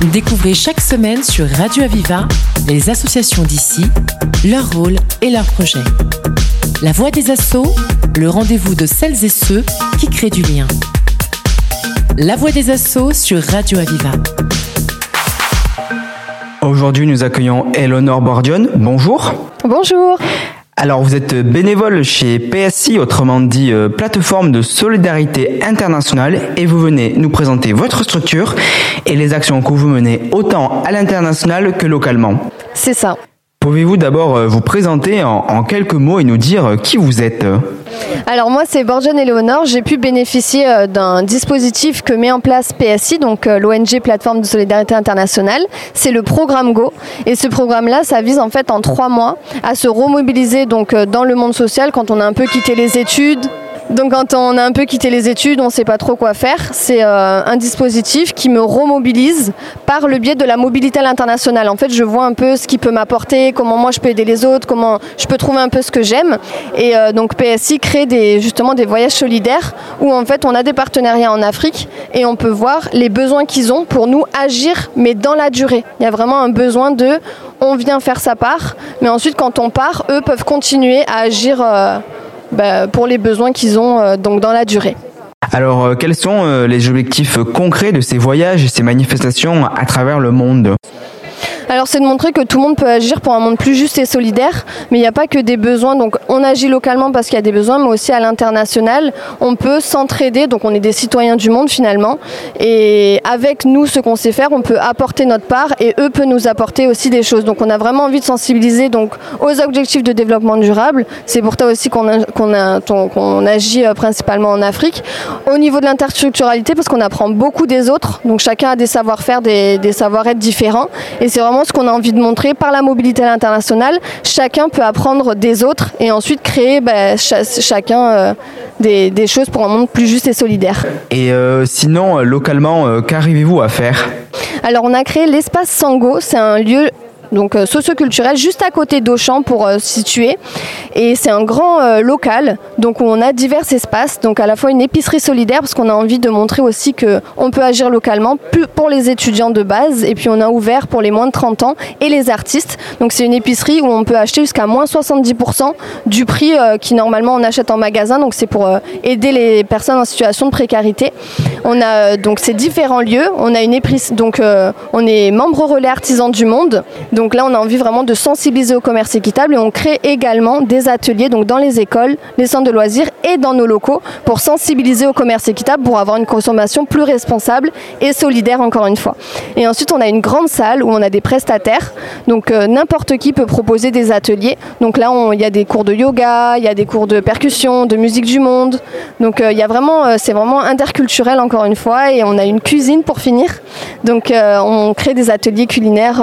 Découvrez chaque semaine sur Radio Aviva les associations d'ici, leur rôle et leurs projets. La voix des assauts, le rendez-vous de celles et ceux qui créent du lien. La voix des assauts sur Radio Aviva. Aujourd'hui, nous accueillons Eleonore Bordion. Bonjour. Bonjour. Alors, vous êtes bénévole chez PSI, autrement dit euh, plateforme de solidarité internationale, et vous venez nous présenter votre structure et les actions que vous menez autant à l'international que localement. C'est ça. Pouvez-vous d'abord euh, vous présenter en, quelques mots et nous dire euh, qui vous êtes? Alors moi c'est Borjan Eleonore, j'ai pu bénéficier euh, d'un dispositif que met en place PSI, donc l'ONG Plateforme de Solidarité Internationale. C'est le programme Go. Et ce programme-là ça vise en fait en trois mois à se remobiliser donc dans le monde social quand on a un peu quitté les études, donc quand on a un peu quitté les études, on ne sait pas trop quoi faire. C'est euh, un dispositif qui me remobilise par le biais de la mobilité à l'international. En fait, je vois un peu ce qui peut m'apporter, comment moi je peux aider les autres, comment je peux trouver un peu ce que j'aime. Et euh, donc PSI crée justement des voyages solidaires où en fait on a des partenariats en Afrique et on peut voir les besoins qu'ils ont pour nous agir, mais dans la durée. Il y a vraiment un besoin de on vient faire sa part, mais ensuite quand on part, eux peuvent continuer à agir. Euh, bah, pour les besoins qu'ils ont euh, dans la durée. Alors, euh, quels sont euh, les objectifs concrets de ces voyages et ces manifestations à travers le monde? Alors c'est de montrer que tout le monde peut agir pour un monde plus juste et solidaire, mais il n'y a pas que des besoins. Donc on agit localement parce qu'il y a des besoins, mais aussi à l'international, on peut s'entraider. Donc on est des citoyens du monde finalement, et avec nous ce qu'on sait faire, on peut apporter notre part et eux peuvent nous apporter aussi des choses. Donc on a vraiment envie de sensibiliser donc aux objectifs de développement durable. C'est pour ça aussi qu'on agit euh, principalement en Afrique. Au niveau de l'interstructuralité, parce qu'on apprend beaucoup des autres, donc chacun a des savoir-faire, des, des savoir-être différents, et c'est vraiment ce qu'on a envie de montrer par la mobilité internationale. Chacun peut apprendre des autres et ensuite créer bah, chacun euh, des, choses pour un monde plus juste et solidaire. Et euh, sinon, euh, localement, qu'arrivez-vous à faire? Alors on a créé l'espace Sango, c'est un lieu donc euh, socioculturel, juste à côté d'Auchan pour euh, situer. Et c'est un grand euh, local, donc où on a divers espaces, donc à la fois une épicerie solidaire, parce qu'on a envie de montrer aussi qu'on peut agir localement pour les étudiants de base, et puis on a ouvert pour les moins de 30 ans et les artistes. Donc c'est une épicerie où on peut acheter jusqu'à moins 70% du prix qui normalement on achète en magasin, donc c'est pour aider les personnes en situation de précarité. On a donc ces différents lieux, on a une épicerie, donc on est membre relais artisan du monde. Donc là, on a envie vraiment de sensibiliser au commerce équitable et on crée également des ateliers donc dans les écoles, les centres de loisirs et dans nos locaux pour sensibiliser au commerce équitable pour avoir une consommation plus responsable et solidaire encore une fois. Et ensuite, on a une grande salle où on a des prestataires. Donc euh, n'importe qui peut proposer des ateliers. Donc là, il y a des cours de yoga, il y a des cours de percussion, de musique du monde. Donc euh, y a vraiment, euh, c'est vraiment interculturel encore une fois et on a une cuisine pour finir. Donc on crée des ateliers culinaires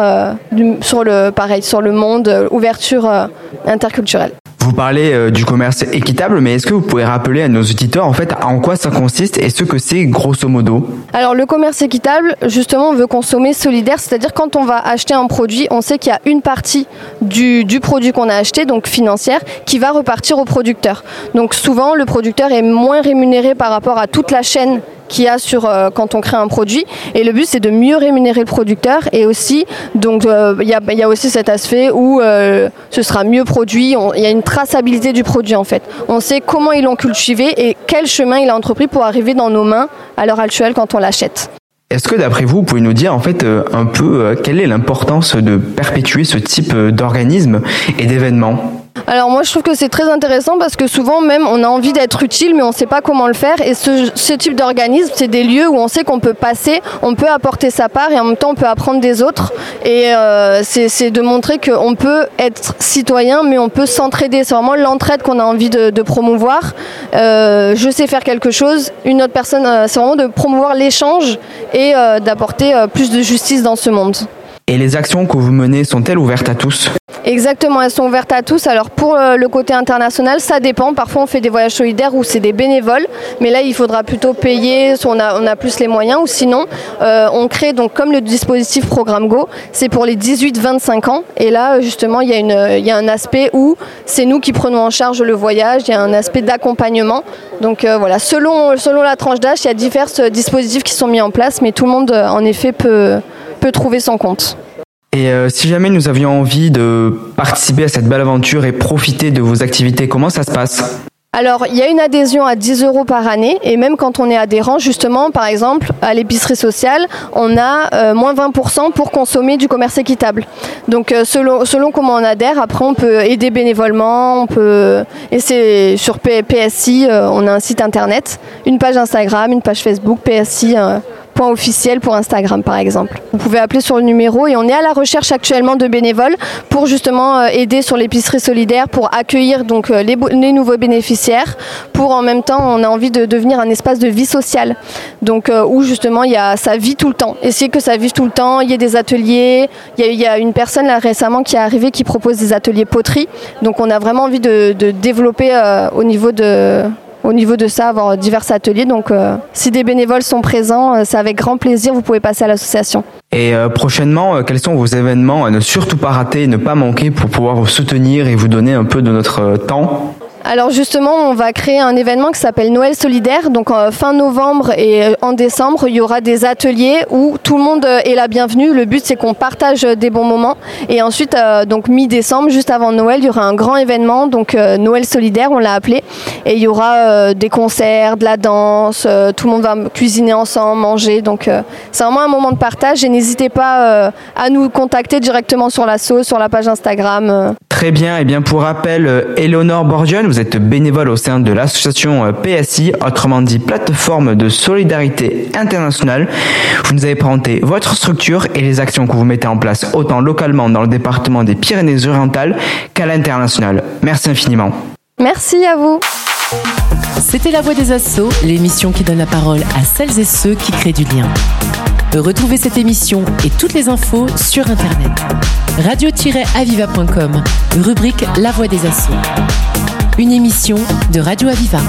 sur le, pareil, sur le monde, euh, ouverture euh, interculturelle. Vous parlez euh, du commerce équitable, mais est-ce que vous pouvez rappeler à nos auditeurs en fait en quoi ça consiste et ce que c'est grosso modo? Alors le commerce équitable, justement, on veut consommer solidaire, c'est-à-dire quand on va acheter un produit, on sait qu'il y a une partie du, du produit qu'on a acheté, donc financière, qui va repartir au producteur. Donc souvent, le producteur est moins rémunéré par rapport à toute la chaîne qu'il y a sur euh, quand on crée un produit. Et le but c'est de mieux rémunérer le producteur et aussi donc euh, il y, a, aussi cet aspect où euh, ce sera mieux produit. Il y a une traçabilité du produit en fait. On sait comment ils l'ont cultivé et quel chemin il a entrepris pour arriver dans nos mains à l'heure actuelle quand on l'achète. Est-ce que d'après vous, vous pouvez nous dire en fait un peu quelle est l'importance de perpétuer ce type d'organisme et d'événements alors moi je trouve que c'est très intéressant parce que souvent même on a envie d'être utile mais on ne sait pas comment le faire et ce, type d'organisme c'est des lieux où on sait qu'on peut passer, on peut apporter sa part et en même temps on peut apprendre des autres et euh, c'est de montrer qu'on peut être citoyen mais on peut s'entraider, c'est vraiment l'entraide qu'on a envie de, promouvoir. Euh, je sais faire quelque chose, une autre personne, euh, c'est vraiment de promouvoir l'échange et d'apporter plus de justice dans ce monde. Et les actions que vous menez sont-elles ouvertes à tous? Exactement, elles sont ouvertes à tous. Alors pour euh, le côté international, ça dépend. Parfois on fait des voyages solidaires où c'est des bénévoles, mais là il faudra plutôt payer, on a, on a plus les moyens, ou sinon euh, on crée donc comme le dispositif Programme Go, c'est pour les 18-25 ans. Et là justement il y, a un aspect où c'est nous qui prenons en charge le voyage, il y a un aspect d'accompagnement. Donc euh, voilà, selon, la tranche d'âge, il y a divers dispositifs qui sont mis en place, mais tout le monde en effet peut trouver son compte. Et si jamais nous avions envie de participer à cette belle aventure et profiter de vos activités, comment ça se passe? Alors, il y a une adhésion à 10 euros par année et même quand on est adhérent, justement, par exemple, à l'épicerie sociale, on a euh, moins 20% pour consommer du commerce équitable. Donc, euh, selon, selon comment on adhère, après, on peut aider bénévolement, on peut... Et c'est sur PSI, euh, on a un site internet, une page Instagram, une page Facebook, PSI point officiel pour Instagram par exemple. Vous pouvez appeler sur le numéro et on est à la recherche actuellement de bénévoles pour justement euh, aider sur l'épicerie solidaire, pour accueillir donc euh, les, nouveaux bénéficiaires, pour en même temps on a envie de devenir un espace de vie sociale, donc euh, où justement il y a ça vit tout le temps. Essayer que ça vive tout le temps, il y ait des ateliers, il y, a, une personne là récemment qui est arrivée qui propose des ateliers poterie, donc on a vraiment envie de, développer au niveau de au niveau de ça, avoir divers ateliers. Donc, euh, si des bénévoles sont présents, euh, c'est avec grand plaisir, vous pouvez passer à l'association. Et euh, prochainement, quels sont vos événements à ne surtout pas rater, ne pas manquer pour pouvoir vous soutenir et vous donner un peu de notre temps? Alors justement, on va créer un événement qui s'appelle Noël solidaire. Donc fin novembre et euh, en décembre, il y aura des ateliers où tout le monde euh, est la bienvenue. Le but c'est qu'on partage des bons moments. Et ensuite, euh, donc mi-décembre, juste avant Noël, il y aura un grand événement, donc Noël solidaire, on l'a appelé. Et il y aura des concerts, de la danse, tout le monde va cuisiner ensemble, manger. Donc c'est vraiment un moment de partage. Et n'hésitez pas à nous contacter directement sur la sauce, sur la page Instagram. Très bien. Et bien pour rappel, Eleonore Borgione, vous êtes bénévole au sein de l'association euh, PSI, autrement dit plateforme de solidarité internationale. Vous nous avez présenté votre structure et les actions que vous mettez en place autant localement dans le département des Pyrénées-Orientales qu'à l'international. Merci infiniment. Merci à vous. C'était La Voix des Assauts, l'émission qui donne la parole à celles et ceux qui créent du lien. Retrouvez cette émission et toutes les infos sur Internet. radio-aviva.com, rubrique La Voix des Assauts une émission de Radio Aviva.